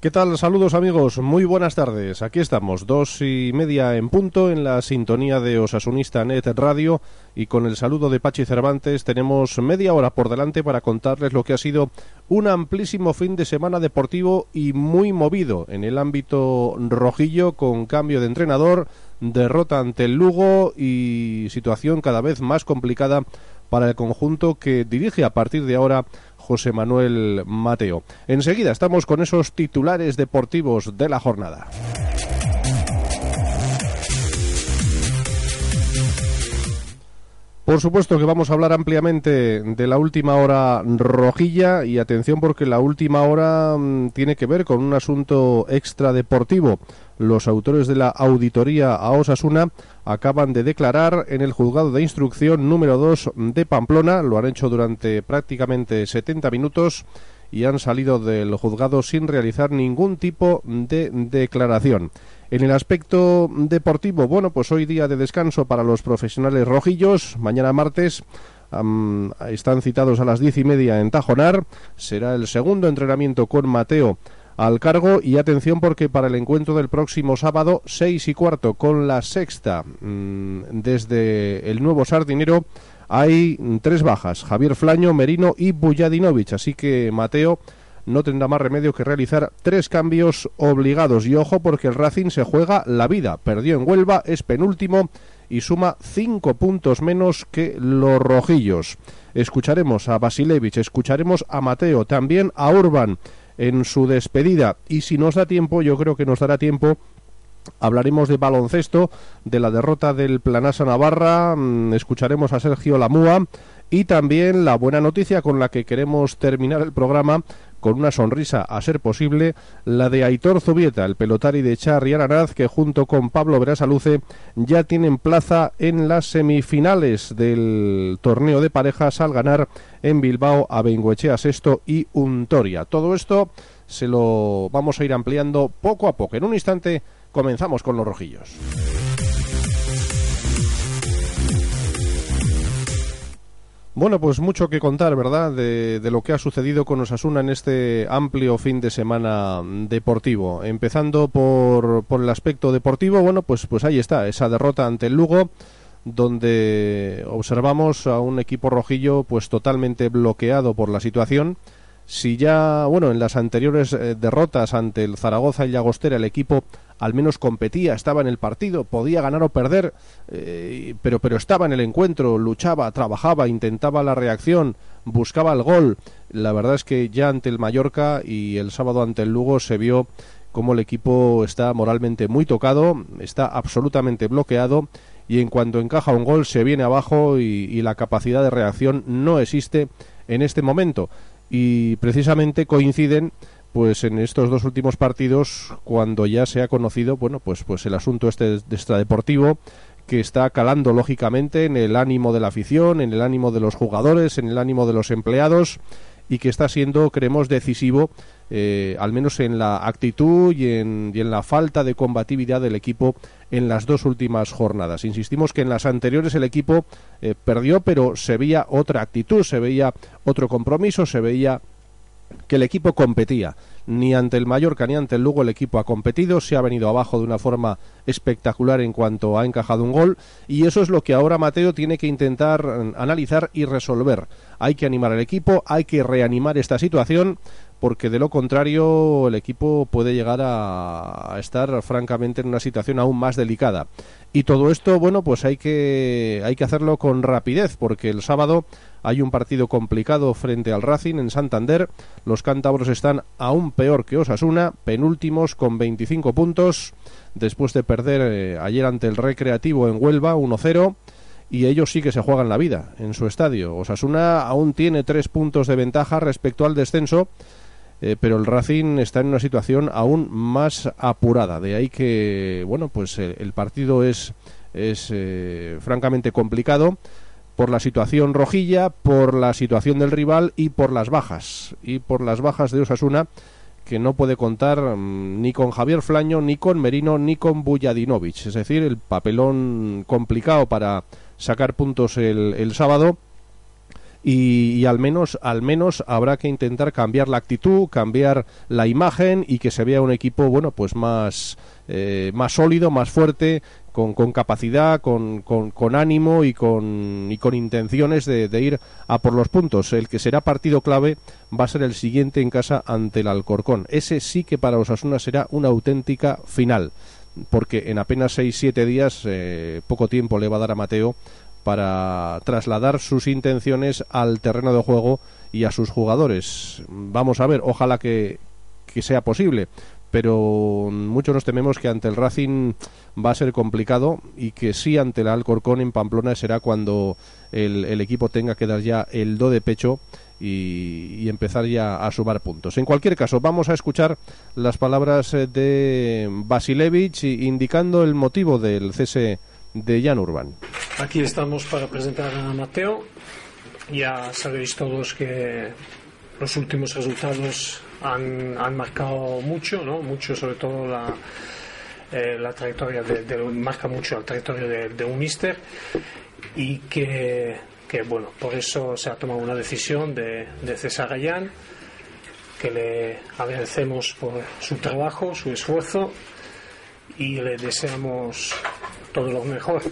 ¿Qué tal? Saludos amigos, muy buenas tardes. Aquí estamos, dos y media en punto en la sintonía de Osasunista Net Radio y con el saludo de Pachi Cervantes tenemos media hora por delante para contarles lo que ha sido un amplísimo fin de semana deportivo y muy movido en el ámbito rojillo con cambio de entrenador, derrota ante el Lugo y situación cada vez más complicada para el conjunto que dirige a partir de ahora José Manuel Mateo. Enseguida estamos con esos titulares deportivos de la jornada. Por supuesto que vamos a hablar ampliamente de la última hora rojilla y atención porque la última hora mm, tiene que ver con un asunto extradeportivo. Los autores de la auditoría a Osasuna acaban de declarar en el juzgado de instrucción número 2 de Pamplona, lo han hecho durante prácticamente 70 minutos y han salido del juzgado sin realizar ningún tipo de declaración. En el aspecto deportivo, bueno, pues hoy día de descanso para los profesionales rojillos, mañana martes están citados a las diez y media en Tajonar, será el segundo entrenamiento con Mateo al cargo y atención porque para el encuentro del próximo sábado seis y cuarto con la sexta mm, desde el nuevo Sardinero hay tres bajas, Javier Flaño, Merino y Bujadinovic, así que Mateo no tendrá más remedio que realizar tres cambios obligados y ojo porque el Racing se juega la vida, perdió en Huelva, es penúltimo y suma cinco puntos menos que los rojillos. Escucharemos a Basilevich, escucharemos a Mateo, también a Urban en su despedida. Y si nos da tiempo, yo creo que nos dará tiempo Hablaremos de baloncesto, de la derrota del Planasa Navarra, mm, escucharemos a Sergio Lamúa y también la buena noticia con la que queremos terminar el programa con una sonrisa a ser posible, la de Aitor Zubieta, el pelotari de Charri Aranaz, que junto con Pablo Verasaluce ya tienen plaza en las semifinales del torneo de parejas al ganar en Bilbao a Bengoechea Sexto y Untoria. Todo esto se lo vamos a ir ampliando poco a poco. En un instante comenzamos con los rojillos. Bueno, pues mucho que contar, ¿verdad?, de, lo que ha sucedido con Osasuna en este amplio fin de semana deportivo. Empezando por, por el aspecto deportivo, bueno, pues, pues ahí está, esa derrota ante el Lugo, donde observamos a un equipo rojillo pues totalmente bloqueado por la situación. Si ya, bueno, en las anteriores eh, derrotas ante el Zaragoza y Llagostera el equipo al menos competía, estaba en el partido, podía ganar o perder, eh, pero, pero estaba en el encuentro, luchaba, trabajaba, intentaba la reacción, buscaba el gol. La verdad es que ya ante el Mallorca y el sábado ante el Lugo se vio cómo el equipo está moralmente muy tocado, está absolutamente bloqueado y en cuanto encaja un gol se viene abajo y, y la capacidad de reacción no existe en este momento. Y precisamente coinciden pues en estos dos últimos partidos cuando ya se ha conocido bueno pues pues el asunto este de extradeportivo que está calando lógicamente en el ánimo de la afición, en el ánimo de los jugadores, en el ánimo de los empleados y que está siendo, creemos, decisivo, eh, al menos en la actitud y en, y en, la falta de combatividad del equipo en las dos últimas jornadas. Insistimos que en las anteriores el equipo eh, perdió, pero se veía otra actitud, se veía otro compromiso, se veía que el equipo competía. Ni ante el Mallorca ni ante el Lugo el equipo ha competido, se ha venido abajo de una forma espectacular en cuanto ha encajado un gol y eso es lo que ahora Mateo tiene que intentar mm, analizar y resolver. Hay que animar al equipo, hay que reanimar esta situación porque de lo contrario el equipo puede llegar a, estar francamente en una situación aún más delicada. Y todo esto, bueno, pues hay que, hay que hacerlo con rapidez, porque el sábado hay un partido complicado frente al Racing en Santander. Los cántabros están aún peor que Osasuna, penúltimos con 25 puntos, después de perder eh, ayer ante el Recreativo en Huelva 1-0 y ellos sí que se juegan la vida en su estadio. Osasuna aún tiene tres puntos de ventaja respecto al descenso, eh, pero el Racing está en una situación aún más apurada. De ahí que, bueno, pues eh, el partido es, es eh, francamente complicado por la situación rojilla, por la situación del rival y por las bajas. Y por las bajas de Osasuna que no puede contar mm, ni con Javier Flaño, ni con Merino, ni con Bujadinovic. Es decir, el papelón complicado para sacar puntos el, el sábado. Y, al menos al menos habrá que intentar cambiar la actitud, cambiar la imagen y que se vea un equipo bueno pues más eh, más sólido, más fuerte, con, con capacidad, con, con, ánimo y con, y con intenciones de, ir a por los puntos. El que será partido clave va a ser el siguiente en casa ante el Alcorcón. Ese sí que para Osasuna será una auténtica final porque en apenas 6-7 días, eh, poco tiempo le va a dar a Mateo para trasladar sus intenciones al terreno de juego y a sus jugadores. Vamos a ver, ojalá que, que sea posible, pero muchos nos tememos que ante el Racing va a ser complicado y que sí ante el Alcorcón en Pamplona será cuando el, equipo tenga que dar ya el do de pecho y, empezar ya a sumar puntos. En cualquier caso, vamos a escuchar las palabras eh, de Basilevich indicando el motivo del cese de Jan Urban. Aquí estamos para presentar a Mateo. Ya sabéis todos que los últimos resultados han, han marcado mucho, ¿no? Mucho, sobre todo la, eh, la trayectoria de, marca mucho la trayectoria de, de un mister y que que bueno, por eso se ha tomado una decisión de, de César Gallán, que le agradecemos por su trabajo, su esfuerzo y le deseamos todo lo mejor.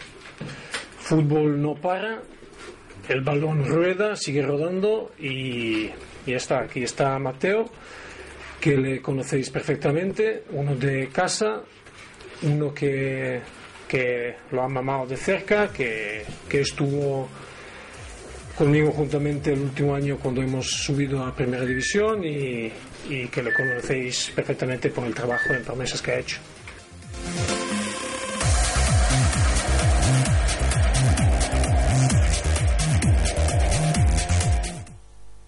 Fútbol no para, el balón rueda, sigue rodando y, y está, aquí está Mateo, que le conocéis perfectamente, uno de casa, uno que, que lo ha mamado de cerca, que, que estuvo conmigo juntamente el último año cuando hemos subido a Primera División y, y que le conocéis perfectamente por el trabajo en promesas que ha hecho.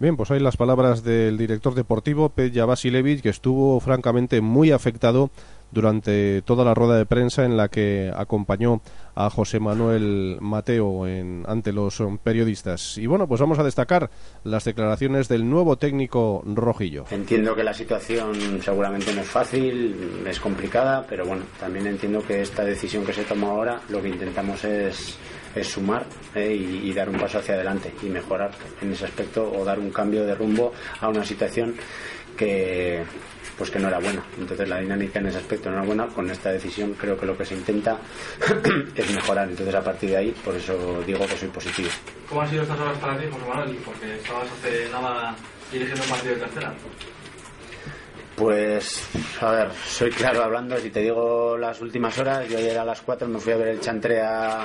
Bien, pues hay las palabras del director deportivo, Peja Basilevich, que estuvo francamente muy afectado durante toda la rueda de prensa en la que acompañó a José Manuel Mateo en, ante los periodistas. Y bueno, pues vamos a destacar las declaraciones del nuevo técnico rojillo. Entiendo que la situación seguramente no es fácil, es complicada, pero bueno, también entiendo que esta decisión que se toma ahora lo que intentamos es, es sumar eh, y, dar un paso hacia adelante y mejorar en ese aspecto o dar un cambio de rumbo a una situación que pues que no era buena. Entonces la dinámica en ese aspecto no era buena. Con esta decisión creo que lo que se intenta es mejorar. Entonces a partir de ahí, por eso digo que soy positivo. ¿Cómo han sido estas horas para ti, José Manuel? Porque estabas hace nada dirigiendo un partido de tercera. Pues, a ver, soy claro hablando. Si te digo las últimas horas, yo ayer a las 4 me fui a ver el chantre a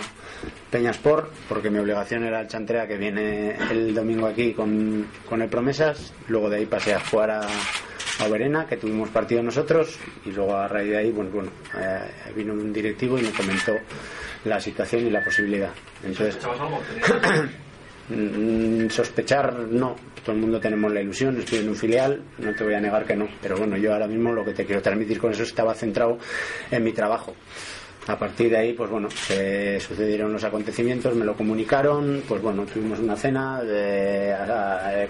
Peñasport, porque mi obligación era el chantrea que viene el domingo aquí con, con el Promesas. Luego de ahí pasé a jugar a, a Verena, que tuvimos partido nosotros, y luego a raíz de ahí, bueno, bueno eh, vino un directivo y me comentó la situación y la posibilidad. Entonces, mm, sospechar no, todo el mundo tenemos la ilusión, estoy en un filial, no te voy a negar que no, pero bueno, yo ahora mismo lo que te quiero transmitir con eso estaba centrado en mi trabajo. A partir de ahí, pues bueno, se sucedieron los acontecimientos, me lo comunicaron, pues bueno, tuvimos una cena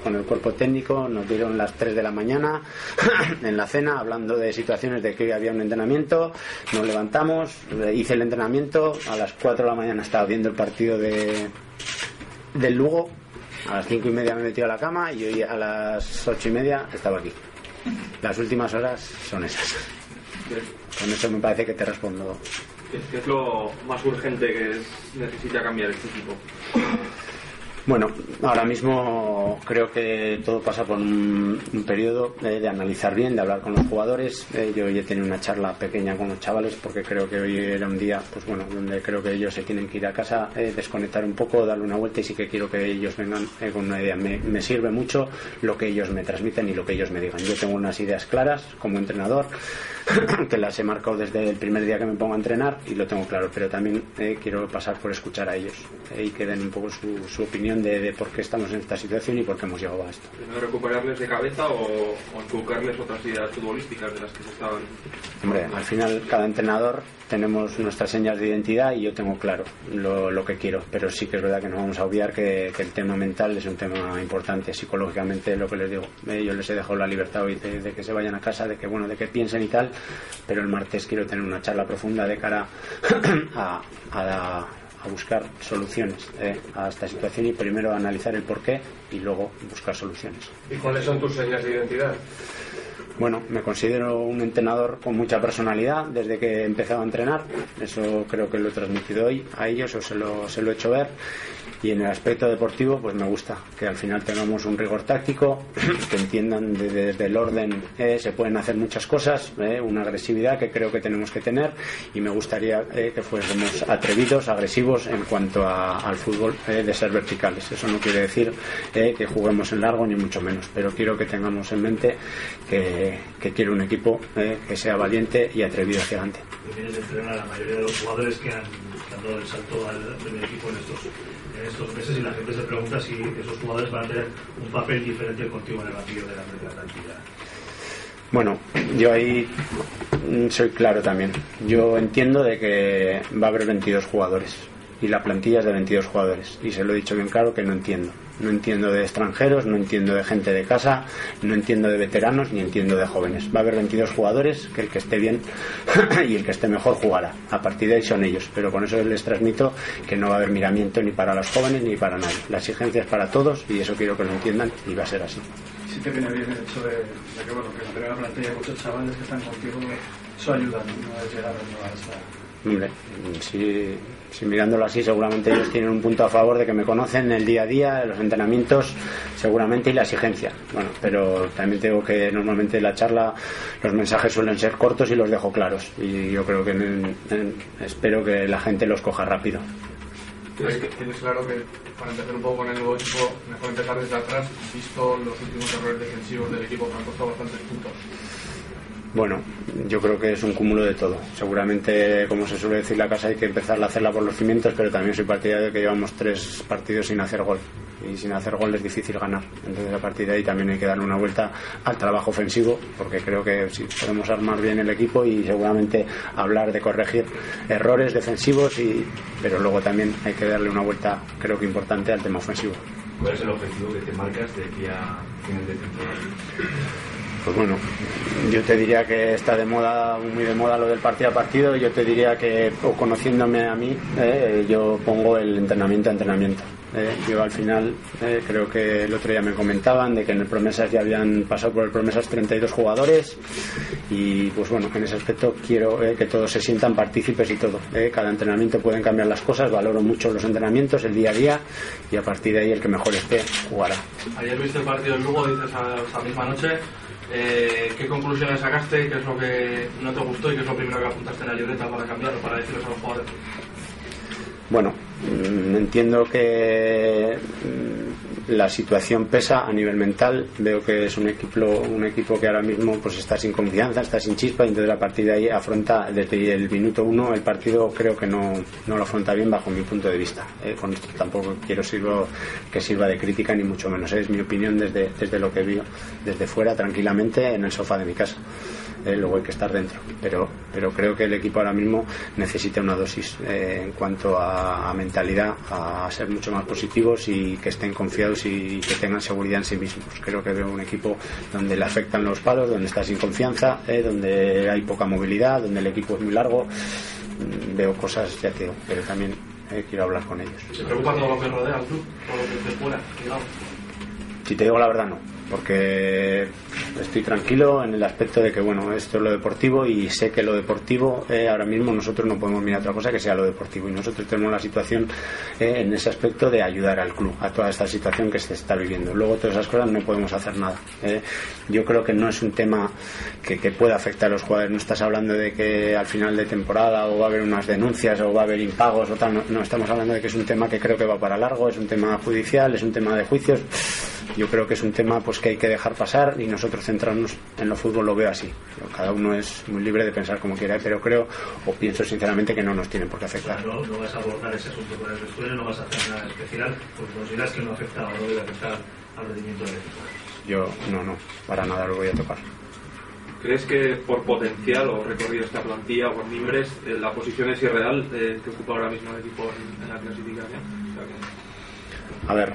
con el cuerpo técnico, nos dieron las 3 de la mañana en la cena, hablando de situaciones de que había un entrenamiento, nos levantamos, hice el entrenamiento, a las 4 de la mañana estaba viendo el partido de, del Lugo, a las 5 y media me metí a la cama y hoy a las 8 y media estaba aquí. Las últimas horas son esas. Con eso me parece que te respondo ¿Qué, es lo más urgente que necesita cambiar este equipo? Bueno, ahora mismo creo que todo pasa por un, periodo de, analizar bien, de hablar con los jugadores. Eh, yo hoy he tenido una charla pequeña con los chavales porque creo que hoy era un día, pues bueno, donde creo que ellos se tienen que ir a casa, eh, desconectar un poco, darle una vuelta y sí que quiero que ellos vengan eh, con una idea. Me, me, sirve mucho lo que ellos me transmiten y lo que ellos me digan. Yo tengo unas ideas claras como entrenador que las he marcado desde el primer día que me pongo a entrenar y lo tengo claro, pero también quiero pasar por escuchar a ellos y que den un poco su, su opinión de, por qué estamos en esta situación y por qué hemos llegado a esto. ¿Recuperarles de cabeza o, o otras ideas futbolísticas de las que se estaban.? Hombre, al final cada entrenador tenemos nuestras señas de identidad y yo tengo claro lo, que quiero, pero sí que es verdad que no vamos a obviar que, el tema mental es un tema importante. Psicológicamente, lo que les digo, eh, yo les he dejado la libertad hoy de, que se vayan a casa, de que bueno, de que piensen y tal, pero el martes quiero tener una charla profunda de cara a, a a buscar soluciones eh, a esta situación y primero analizar el porqué y luego buscar soluciones. ¿Y cuáles son tus señas de identidad? Bueno, me considero un entrenador con mucha personalidad desde que he empezado a entrenar. Eso creo que lo he transmitido hoy a ellos o se lo, se lo he hecho ver y en el aspecto deportivo pues me gusta que al final tengamos un rigor táctico que entiendan desde, el orden eh, se pueden hacer muchas cosas eh, una agresividad que creo que tenemos que tener y me gustaría eh, que fuésemos atrevidos agresivos en cuanto al fútbol de ser verticales. Eso no quiere decir que juguemos en largo ni mucho menos pero quiero que tengamos en mente que, que quiero un equipo que sea valiente y atrevido hacia adelante. A la mayoría de los jugadores que han, dado el salto al primer equipo en estos estos meses y la gente se pregunta si esos jugadores van a tener un papel diferente contigo en el banquillo de la, plantilla. Bueno, yo ahí soy claro también. Yo entiendo de que va a haber 22 jugadores y la plantilla es de 22 jugadores y se lo he dicho bien claro que no entiendo. No entiendo de extranjeros, no entiendo de gente de casa, no entiendo de veteranos ni entiendo de jóvenes. Va a haber 22 jugadores, que el que esté bien y el que esté mejor jugará. A partir de ahí son ellos, pero con eso les transmito que no va a haber miramiento ni para los jóvenes ni para nadie. La exigencia es para todos y eso quiero que lo entiendan y va a ser así. Sí te viene bien el hecho de, que, bueno, que la plantilla muchos chavales que están contigo, eso ayuda, no llegar a Hombre, si, si, mirándolo así, seguramente ellos tienen un punto a favor de que me conocen el día a día, los entrenamientos, seguramente, y la exigencia. Bueno, pero también tengo que normalmente en la charla los mensajes suelen ser cortos y los dejo claros. Y yo creo que espero que la gente los coja rápido. Tienes claro que para empezar un poco con el nuevo equipo, mejor empezar desde atrás, visto los últimos errores defensivos del equipo que han costado bastantes puntos. Bueno, yo creo que es un cúmulo de todo. Seguramente, como se suele decir la casa, hay que empezar a hacerla por los cimientos, pero también soy partidario de que llevamos tres partidos sin hacer gol. Y sin hacer gol es difícil ganar. Entonces, a partir de ahí también hay que darle una vuelta al trabajo ofensivo, porque creo que sí, podemos armar bien el equipo y seguramente hablar de corregir errores defensivos, y, pero luego también hay que darle una vuelta, creo que importante, al tema ofensivo. ¿Cuál es el objetivo que te marcas de aquí a final de temporada? Pues bueno, yo te diría que está de moda, muy de moda lo del partido a partido. Yo te diría que, o conociéndome a mí, eh, yo pongo el entrenamiento a entrenamiento. Eh, yo al final eh, creo que el otro día me comentaban de que en el Promesas ya habían pasado por el Promesas 32 jugadores y pues bueno, en ese aspecto quiero que todos se sientan partícipes y todo. cada entrenamiento pueden cambiar las cosas, valoro mucho los entrenamientos, el día a día y a partir de ahí el que mejor esté jugará. Ayer viste el partido del Lugo, dices a esa misma noche, eh, ¿Qué conclusiones sacaste? ¿Qué es lo que no te gustó y qué es lo primero que apuntaste en la libreta para cambiarlo, para decirles a los jugadores? Bueno, mm, entiendo que la situación pesa a nivel mental. Veo que es un equipo, un equipo que ahora mismo pues está sin confianza, está sin chispa, y entonces a partir de ahí afronta desde el minuto uno el partido. Creo que no, no lo afronta bien bajo mi punto de vista. Eh, con esto tampoco quiero que sirva de crítica ni mucho menos. Es mi opinión desde, desde lo que veo, desde fuera, tranquilamente, en el sofá de mi casa. Eh, luego hay que estar dentro. Pero, pero creo que el equipo ahora mismo necesita una dosis eh, en cuanto a, mentalidad, a ser mucho más positivos y que estén confiados y que tengan seguridad en sí mismos. Creo que veo un equipo donde le afectan los palos, donde está sin confianza, eh, donde hay poca movilidad, donde el equipo es muy largo. Mm, veo cosas, ya que pero también quiero hablar con ellos. ¿Se preocupa todo lo que rodea al club? Todo lo que se fuera, Si te digo la verdad, no porque estoy tranquilo en el aspecto de que bueno esto es lo deportivo y sé que lo deportivo eh, ahora mismo nosotros no podemos mirar otra cosa que sea lo deportivo. Y nosotros tenemos la situación eh, en ese aspecto de ayudar al club a toda esta situación que se está viviendo. Luego todas esas cosas no podemos hacer nada eh. yo creo que no es un tema que, que pueda afectar a los jugadores. No estás hablando de que al final de temporada o va a haber unas denuncias o va a haber impagos o tal. No, no estamos hablando de que es un tema que creo que va para largo es un tema judicial es un tema de juicios yo creo que es un tema pues que hay que dejar pasar y nosotros centrarnos en lo fútbol lo veo así. Cada uno es muy libre de pensar como quiera, pero creo o pienso sinceramente que no nos tienen por qué afectar. No, no vas a abordar ese asunto con el vestuario, no vas a hacer nada especial, porque consideras que no afecta o no debe afectar al rendimiento del equipo. Yo no, no, para nada lo voy a tocar. ¿Crees que por potencial o recorrido esta plantilla o por mimbres eh, la posición es irreal eh, que ocupa ahora mismo el equipo en, en la clasificación? O sea que... A ver,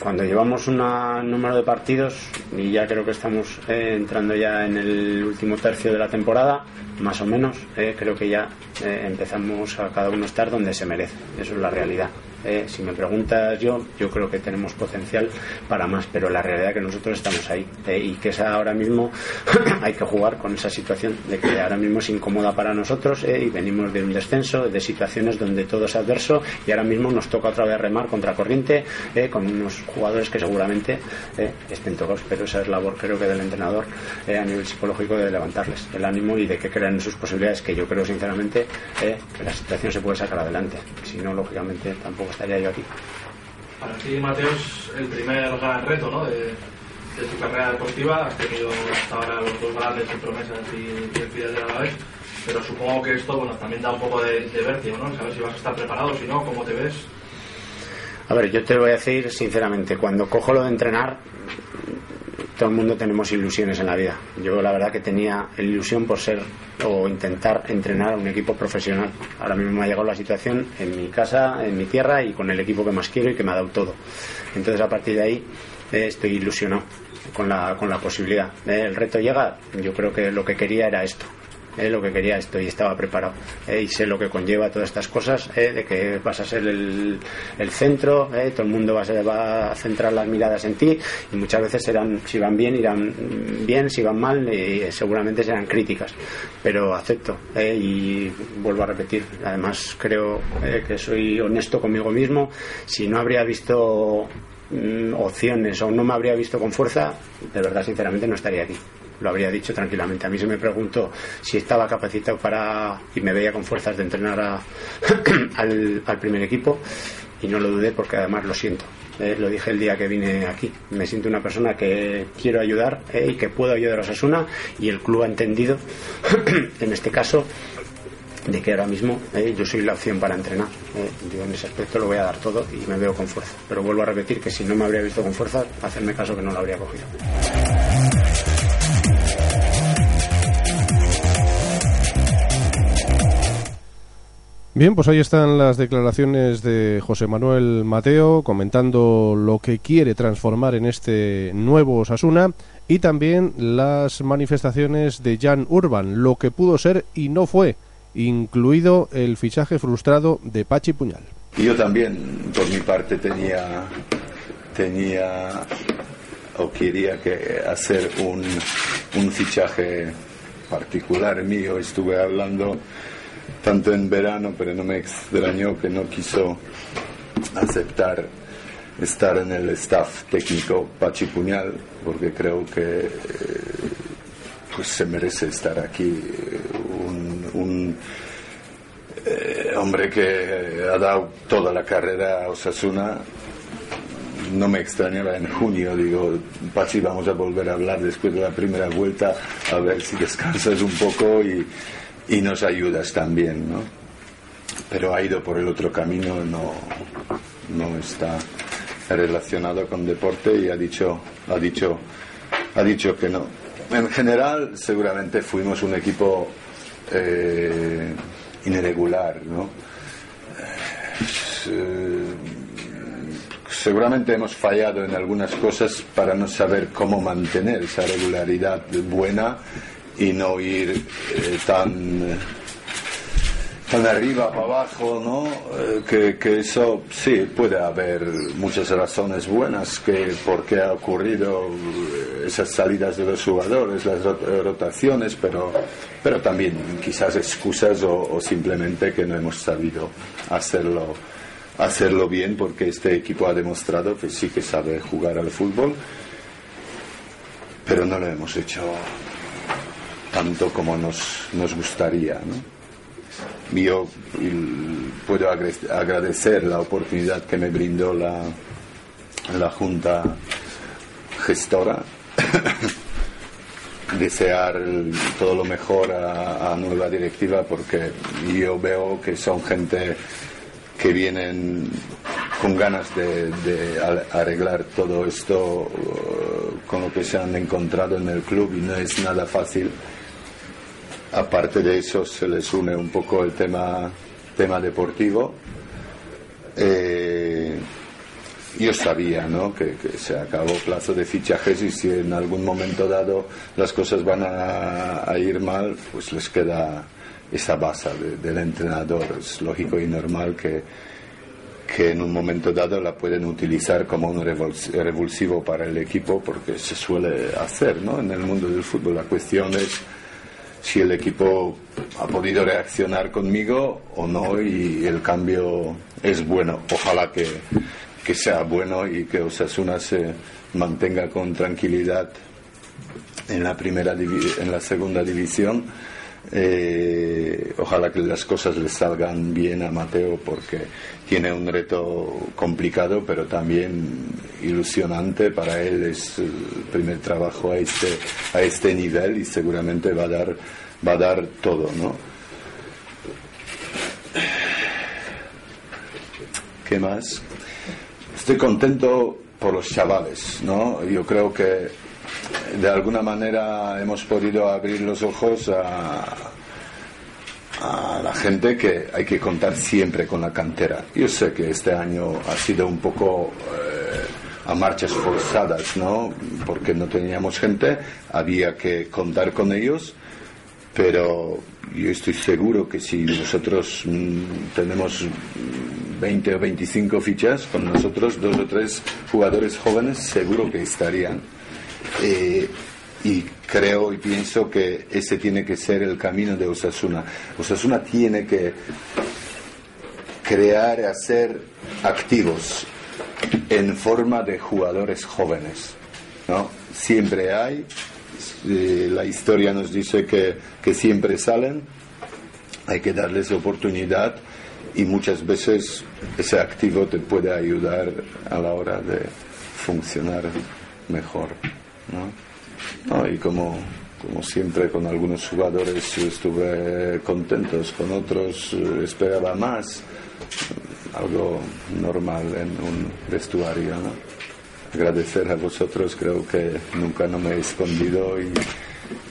cuando llevamos un número de partidos y ya creo que estamos eh, entrando ya en el último tercio de la temporada más o menos eh, creo que ya eh, empezamos a cada uno estar donde se merece. Eso es la realidad eh, si me preguntas yo, yo creo que tenemos potencial para más, pero la realidad es que nosotros estamos ahí. Eh, y que esa ahora mismo hay que jugar con esa situación de que ahora mismo es incómoda para nosotros eh, y venimos de un descenso, de situaciones donde todo es adverso y ahora mismo nos toca otra vez remar contra corriente eh, con unos jugadores que seguramente eh, estén tocados, pero esa es labor creo que del entrenador eh, a nivel psicológico de levantarles el ánimo y de que crean sus posibilidades, que yo creo sinceramente que la situación se puede sacar adelante, si no lógicamente tampoco estaría yo aquí. Para ti, Mateo, es el primer gran reto ¿no? de, de tu carrera deportiva. Has tenido hasta ahora los dos grandes en promesas y, Fidel de la vez. Pero supongo que esto bueno, también da un poco de, de vértigo, ¿no? Saber si vas a estar preparado, si no, cómo te ves. A ver, yo te voy a decir sinceramente, cuando cojo lo de entrenar, todo el mundo tenemos ilusiones en la vida. Yo la verdad que tenía ilusión por ser o intentar entrenar a un equipo profesional. Ahora mismo me ha llegado la situación en mi casa, en mi tierra y con el equipo que más quiero y que me ha dado todo. Entonces a partir de ahí eh, estoy ilusionado con la, con la posibilidad. Eh, el reto llega, yo creo que lo que quería era esto. Eh, lo que quería esto y estaba preparado eh, y sé lo que conlleva todas estas cosas eh, de que vas a ser el, el centro eh, todo el mundo va a, centrar las miradas en ti y muchas veces serán si van bien irán bien si van mal y seguramente serán críticas pero acepto eh, y vuelvo a repetir además creo eh, que soy honesto conmigo mismo si no habría visto mm, opciones o no me habría visto con fuerza de verdad sinceramente no estaría aquí lo habría dicho tranquilamente. A mí se me preguntó si estaba capacitado para y me veía con fuerzas de entrenar a- al, primer equipo y no lo dudé porque además lo siento. Eh, lo dije el día que vine aquí. Me siento una persona que quiero ayudar eh, y que puedo ayudar a Osasuna y el club ha entendido, en este caso, de que ahora mismo eh, yo soy la opción para entrenar. Yo en ese aspecto lo voy a dar todo y me veo con fuerza. Pero vuelvo a repetir que si no me habría visto con fuerza, hacerme caso que no lo habría cogido. Bien, pues ahí están las declaraciones de José Manuel Mateo comentando lo que quiere transformar en este nuevo Osasuna y también las manifestaciones de Jan Urban, lo que pudo ser y no fue, incluido el fichaje frustrado de Pachi Puñal. Yo también, por mi parte, tenía, tenía o quería que hacer un, un fichaje particular mío. Estuve hablando tanto en verano, pero no me extrañó que no quiso aceptar estar en el staff técnico Pachi Puñal, porque creo que eh, pues se merece estar aquí eh, un, un eh, hombre que ha dado toda la carrera a Osasuna. No me extrañaba en junio, digo, Pachi, vamos a volver a hablar después de la primera vuelta, a ver si descansas un poco y, y nos ayudas también, ¿no? Pero ha ido por el otro camino, no, no está relacionado con deporte y ha dicho, ha dicho, ha dicho que no. En general, seguramente fuimos un equipo eh, irregular, ¿no? Eh, seguramente hemos fallado en algunas cosas para no saber cómo mantener esa regularidad buena y no ir eh, tan tan arriba para abajo, ¿no? Eh, que, que, eso sí puede haber muchas razones buenas que por qué ha ocurrido eh, esas salidas de los jugadores, las rotaciones, pero, pero también quizás excusas o, o simplemente que no hemos sabido hacerlo hacerlo bien porque este equipo ha demostrado que sí que sabe jugar al fútbol pero no lo hemos hecho tanto como nos, nos gustaría. Yo puedo agradecer la oportunidad que me brindó la, la Junta Gestora, desear todo lo mejor a, a nueva directiva porque yo veo que son gente que vienen con ganas de, arreglar todo esto uh, con lo que se han encontrado en el club y no es nada fácil. Aparte de eso se les une un poco el tema, tema deportivo. Eh, yo sabía ¿no? que, se acabó plazo de fichajes y si en algún momento dado las cosas van a ir mal, pues les queda esa base del entrenador. Es lógico y normal que, que en un momento dado la pueden utilizar como un revulsivo para el equipo porque se suele hacer ¿no? en el mundo del fútbol. La cuestión es si el equipo ha podido reaccionar conmigo o no y el cambio es bueno. Ojalá que, que sea bueno y que Osasuna se mantenga con tranquilidad en la primera en la segunda división eh, ojalá que las cosas le salgan bien a Mateo porque tiene un reto complicado pero también ilusionante. Para él es el primer trabajo a este a este nivel y seguramente va a dar va a dar todo no qué más estoy contento por los chavales no yo creo que de alguna manera hemos podido abrir los ojos a, la gente que hay que contar siempre con la cantera. Yo sé que este año ha sido un poco eh, a marchas forzadas, ¿no? Porque no teníamos gente, había que contar con ellos, pero yo estoy seguro que si nosotros mm, tenemos 20 o 25 fichas, con nosotros dos o tres jugadores jóvenes seguro que estarían. Eh, y creo y pienso que ese tiene que ser el camino de Osasuna. Osasuna tiene que crear y hacer activos en forma de jugadores jóvenes. ¿no? Siempre hay, eh, la historia nos dice que, que siempre salen, hay que darles oportunidad y muchas veces ese activo te puede ayudar a la hora de funcionar mejor. ¿No? y como, como siempre con algunos jugadores estuve contentos, con otros eh, esperaba más, algo normal en un vestuario. ¿no? Agradecer a vosotros, creo que nunca no me he escondido y,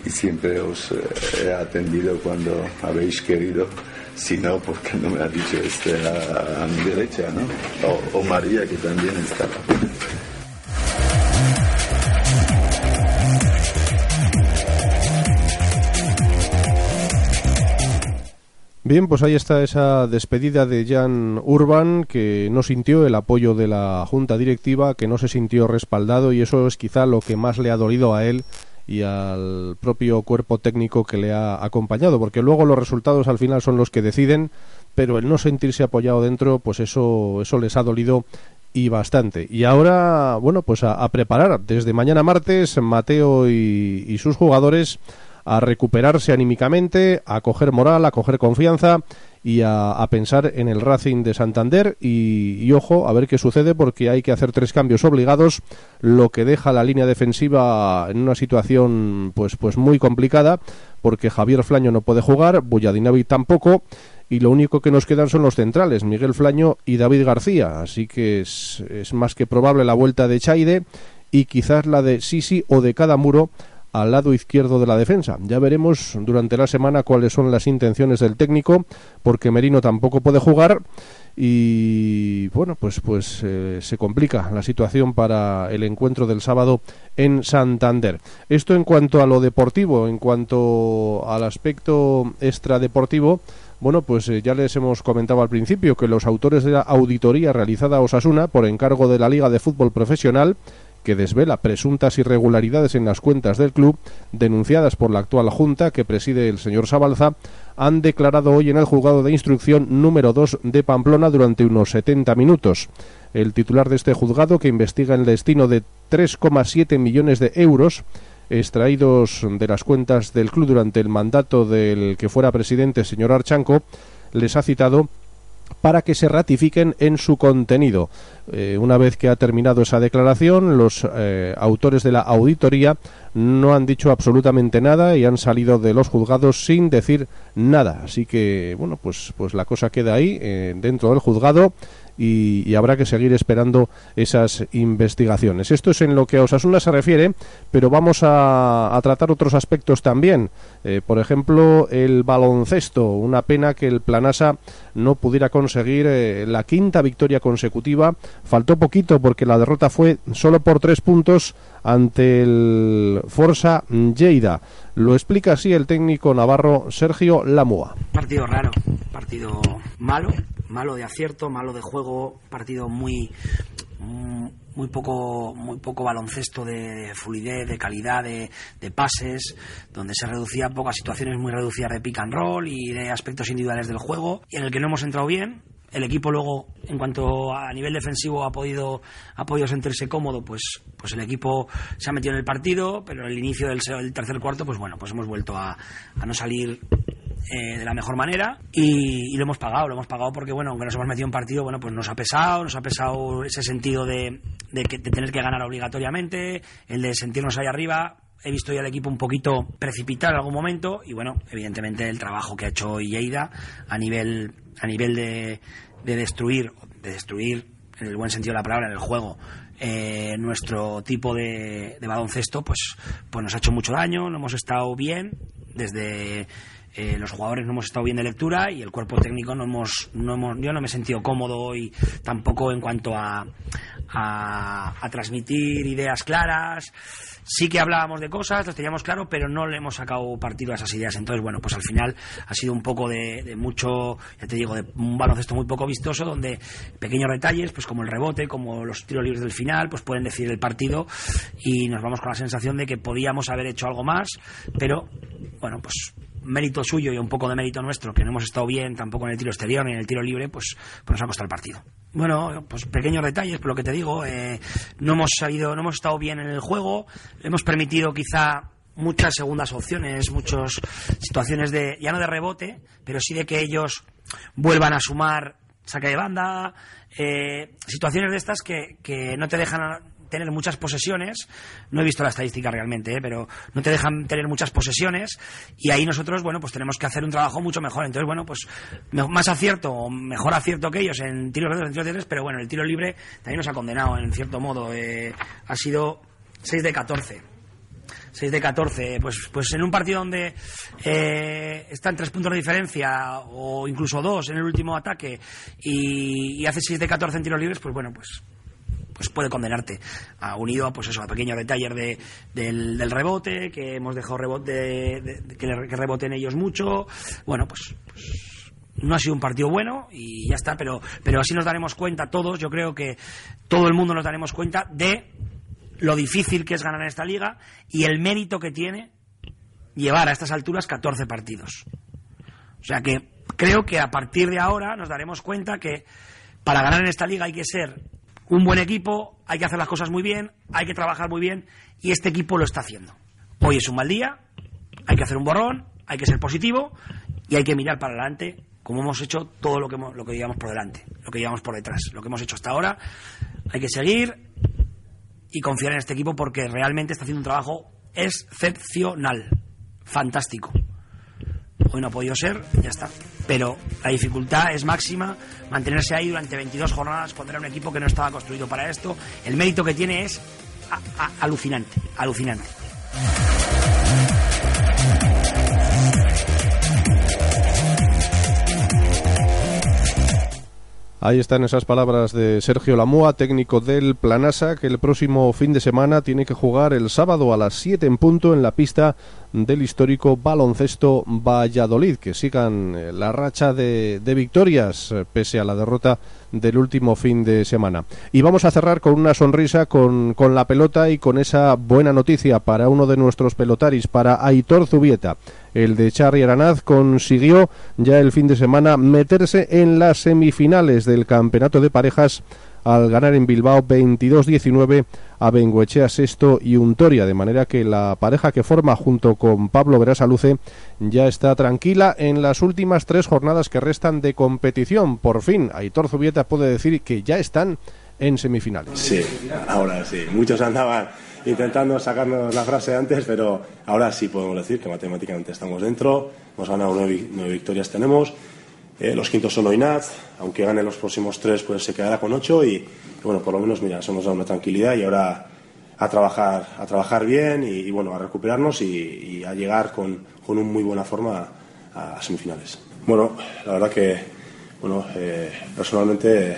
siempre os eh, he atendido cuando habéis querido. Si no, porque no me ha dicho este a, mi derecha, ¿no? O, o María, que también estaba. Bien, pues ahí está esa despedida de Jan Urban, que no sintió el apoyo de la junta directiva, que no se sintió respaldado y eso es quizá lo que más le ha dolido a él y al propio cuerpo técnico que le ha acompañado, porque luego los resultados al final son los que deciden, pero el no sentirse apoyado dentro, pues eso, eso les ha dolido y bastante. Y ahora, bueno, pues a, preparar desde mañana martes Mateo y sus jugadores a recuperarse anímicamente, a coger moral, a coger confianza y a, pensar en el Racing de Santander. Y, ojo a ver qué sucede porque hay que hacer tres cambios obligados lo que deja la línea defensiva en una situación pues pues muy complicada porque Javier Flaño no puede jugar Bulladinavi tampoco y lo único que nos quedan son los centrales Miguel Flaño y David García. Así que es, es más que probable la vuelta de Chaide y quizás la de Sisi o de cada muro al lado izquierdo de la defensa. Ya veremos durante la semana cuáles son las intenciones del técnico, porque Merino tampoco puede jugar y bueno, pues pues eh, se complica la situación para el encuentro del sábado en Santander. Esto en cuanto a lo deportivo, en cuanto al aspecto extradeportivo, bueno, pues eh, ya les hemos comentado al principio que los autores de la auditoría realizada a Osasuna por encargo de la Liga de Fútbol Profesional que desvela presuntas irregularidades en las cuentas del club denunciadas por la actual junta que preside el señor Sabalza han declarado hoy en el juzgado de instrucción número 2 de Pamplona durante unos 70 minutos. El titular de este juzgado, que investiga el destino de 3,7 millones de euros extraídos de las cuentas del club durante el mandato del que fuera presidente, señor Archanco, les ha citado para que se ratifiquen en su contenido. Eh, una vez que ha terminado esa declaración, los eh, autores de la auditoría no han dicho absolutamente nada y han salido de los juzgados sin decir nada. Así que, bueno, pues, pues la cosa queda ahí, eh, dentro del juzgado y, habrá que seguir esperando esas investigaciones. Esto es en lo que a Osasuna se refiere, pero vamos a, tratar otros aspectos también. Eh, por ejemplo, el baloncesto. Una pena que el Planasa no pudiera conseguir eh, la quinta victoria consecutiva. Faltó poquito porque la derrota fue solo por tres puntos ante el Forza Lleida. Lo explica así el técnico navarro Sergio Lamua. Partido raro, partido malo, malo de acierto, malo de juego, partido muy muy poco muy poco baloncesto de, fluidez, de calidad, de, pases, donde se reducía pocas situaciones muy reducidas de pick and roll y de aspectos individuales del juego, y en el que no hemos entrado bien, el equipo luego en cuanto a nivel defensivo ha podido ha podido sentirse cómodo pues pues el equipo se ha metido en el partido pero el inicio del, tercer cuarto pues bueno pues hemos vuelto a, no salir eh, de la mejor manera y, lo hemos pagado lo hemos pagado porque bueno aunque nos hemos metido en partido bueno pues nos ha pesado nos ha pesado ese sentido de, de, que, de tener que ganar obligatoriamente el de sentirnos ahí arriba. He visto ya el equipo un poquito precipitar en algún momento y bueno, evidentemente el trabajo que ha hecho Lleida a nivel a nivel de, de destruir, de destruir en el buen sentido de la palabra, en el juego, eh, nuestro tipo de, de, baloncesto, pues, pues nos ha hecho mucho daño, no hemos estado bien, desde eh, los jugadores no hemos estado bien de lectura y el cuerpo técnico no hemos, no hemos yo no me he sentido cómodo y tampoco en cuanto a, a, transmitir ideas claras sí que hablábamos de cosas, las teníamos claro, pero no le hemos sacado partido a esas ideas. Entonces, bueno, pues al final ha sido un poco de, mucho, ya te digo, de un baloncesto muy poco vistoso, donde pequeños detalles, pues como el rebote, como los tiros libres del final, pues pueden decidir el partido y nos vamos con la sensación de que podíamos haber hecho algo más, pero bueno, pues mérito suyo y un poco de mérito nuestro, que no hemos estado bien tampoco en el tiro exterior ni en el tiro libre, pues, pues nos ha costado el partido. Bueno, pues pequeños detalles, por lo que te digo, eh, no hemos salido, no hemos estado bien en el juego, hemos permitido quizá muchas segundas opciones, muchas situaciones de, ya no de rebote, pero sí de que ellos vuelvan a sumar saque de banda, eh, situaciones de estas que, que no te dejan tener muchas posesiones, no he visto la estadística realmente, ¿eh? pero no te dejan tener muchas posesiones y ahí nosotros, bueno, pues tenemos que hacer un trabajo mucho mejor. Entonces, bueno, pues más acierto o mejor acierto que ellos en tiros de en tiros libres, pero bueno, el tiro libre también nos ha condenado en cierto modo. Eh, ha sido 6 de 14. 6 de 14, pues, pues en un partido donde eh, están tres puntos de diferencia o incluso dos en el último ataque y, y hace 6 de 14 en tiros libres, pues bueno, pues pues puede condenarte a, unido pues eso a pequeños detalles de, del, rebote que hemos dejado rebote que, reboten ellos mucho. Bueno pues, pues, no ha sido un partido bueno y ya está pero pero así nos daremos cuenta todos. Yo creo que todo el mundo nos daremos cuenta de lo difícil que es ganar en esta liga y el mérito que tiene llevar a estas alturas 14 partidos. O sea que creo que a partir de ahora nos daremos cuenta que para ganar en esta liga hay que ser un buen equipo, hay que hacer las cosas muy bien, hay que trabajar muy bien y este equipo lo está haciendo. Hoy es un mal día, hay que hacer un borrón, hay que ser positivo y hay que mirar para adelante como hemos hecho todo lo que, que llevamos por delante, lo que llevamos por detrás, lo que hemos hecho hasta ahora. Hay que seguir y confiar en este equipo porque realmente está haciendo un trabajo excepcional, fantástico. Hoy no ha podido ser, ya está pero la dificultad es máxima. Mantenerse ahí durante 22 jornadas cuando un equipo que no estaba construido para esto, el mérito que tiene es alucinante, alucinante. Ahí están esas palabras de Sergio Lamua, técnico del Planasa, que el próximo fin de semana tiene que jugar el sábado a las 7 en punto en la pista del histórico baloncesto Valladolid. Que sigan eh, la racha de, de victorias eh, pese a la derrota del último fin de semana. Y vamos a cerrar con una sonrisa con, con la pelota y con esa buena noticia para uno de nuestros pelotaris, para Aitor Zubieta. El de Charri Aranaz consiguió ya el fin de semana meterse en las semifinales del campeonato de parejas al ganar en Bilbao 22-19 a Bengoechea Sexto y Untoria, de manera que la pareja que forma junto con Pablo Verasaluce ya está tranquila en las últimas tres jornadas que restan de competición. Por fin, Aitor Zubieta puede decir que ya están en semifinales. Sí, ahora sí. Muchos andaban intentando sacarnos la frase antes, pero ahora sí podemos decir que matemáticamente estamos dentro, hemos ganado nueve, victorias tenemos, eh, los quintos son Oinaz, aunque gane los próximos tres, pues se quedará con ocho y, bueno, por lo menos, mira, eso nos da una tranquilidad y ahora a trabajar, a trabajar bien y, bueno, a recuperarnos y, a llegar con, con una muy buena forma a, semifinales. Bueno, la verdad que, bueno, eh, personalmente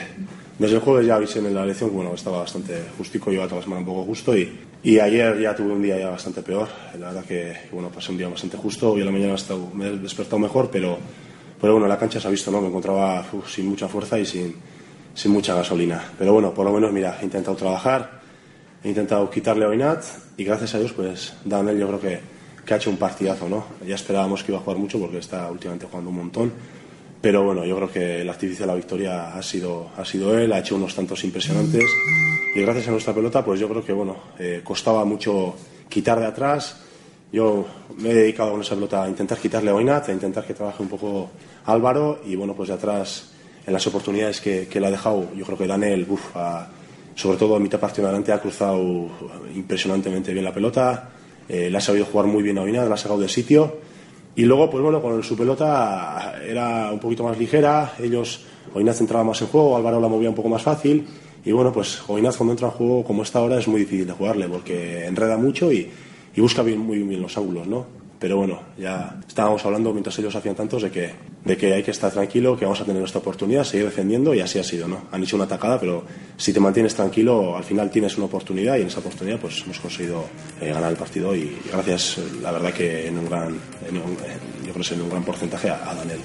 desde el jueves ya avisé en la elección que bueno, estaba bastante justico, llevaba toda la semana un poco justo y, y ayer ya tuve un día ya bastante peor. La verdad que bueno, pasé un día bastante justo. Hoy a la mañana me he despertado mejor, pero, pero bueno, la cancha se ha visto, ¿no? Me encontraba sin mucha fuerza y sin, sin mucha gasolina. Pero bueno, por lo menos, mira, he intentado trabajar, he intentado quitarle a Oinat y gracias a Dios, pues Daniel yo creo que, que ha hecho un partidazo, ¿no? Ya esperábamos que iba a jugar mucho porque está últimamente jugando un montón pero bueno, yo creo que el artífice de la victoria ha sido, ha sido él, ha hecho unos tantos impresionantes y gracias a nuestra pelota, pues yo creo que bueno, eh, costaba mucho quitar de atrás. Yo me he dedicado con esa pelota a intentar quitarle a Oinat, a intentar que trabaje un poco Álvaro y bueno, pues de atrás en las oportunidades que, que le ha dejado, yo creo que Daniel, uf, sobre todo a mitad partido adelante, ha cruzado impresionantemente bien la pelota, eh, le ha sabido jugar muy bien a Oinat, la ha sacado del sitio y luego, pues bueno, con su pelota era un poquito más ligera, ellos, Oinaz entraba más en juego, Álvaro la movía un poco más fácil, y bueno, pues Oinaz cuando entra en juego como esta hora es muy difícil de jugarle, porque enreda mucho y, y busca bien, muy bien los ángulos, ¿no? Pero bueno, ya estábamos hablando mientras ellos hacían tantos de que, de que hay que estar tranquilo, que vamos a tener esta oportunidad, seguir defendiendo y así ha sido, ¿no? Han hecho una atacada, pero si te mantienes tranquilo, al final tienes una oportunidad y en esa oportunidad pues hemos conseguido eh, ganar el partido y gracias, la verdad que en un gran, en un, yo creo que en un gran porcentaje a, a Daniel.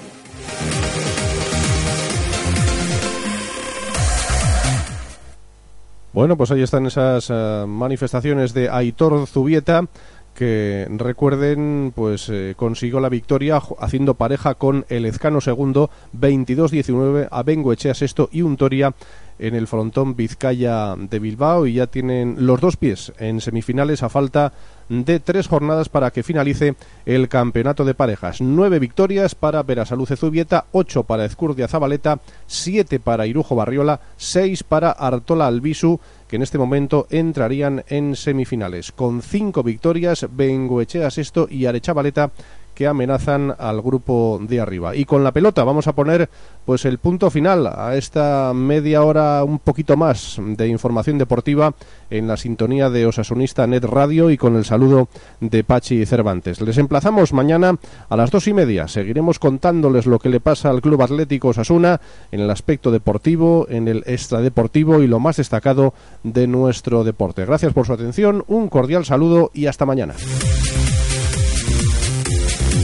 Bueno, pues ahí están esas uh, manifestaciones de Aitor Zubieta que recuerden, pues eh, consiguió la victoria haciendo pareja con el Ezcano segundo, 22-19, a Bengoechea sexto y Untoria en el frontón Vizcaya de Bilbao y ya tienen los dos pies en semifinales a falta de tres jornadas para que finalice el campeonato de parejas. Nueve victorias para Perasaluce Zubieta, ocho para Ezcurdia Zabaleta, siete para Irujo Barriola, seis para Artola Albisu que en este momento entrarían en semifinales. Con cinco victorias, Bengoechea sexto y Arechavaleta que amenazan al grupo de arriba. Y con la pelota vamos a poner pues el punto final a esta media hora un poquito más de información deportiva en la sintonía de Osasunista Net Radio y con el saludo de Pachi Cervantes. Les emplazamos mañana a las dos y media. Seguiremos contándoles lo que le pasa al Club Atlético Osasuna en el aspecto deportivo, en el extradeportivo y lo más destacado de nuestro deporte. Gracias por su atención, un cordial saludo y hasta mañana.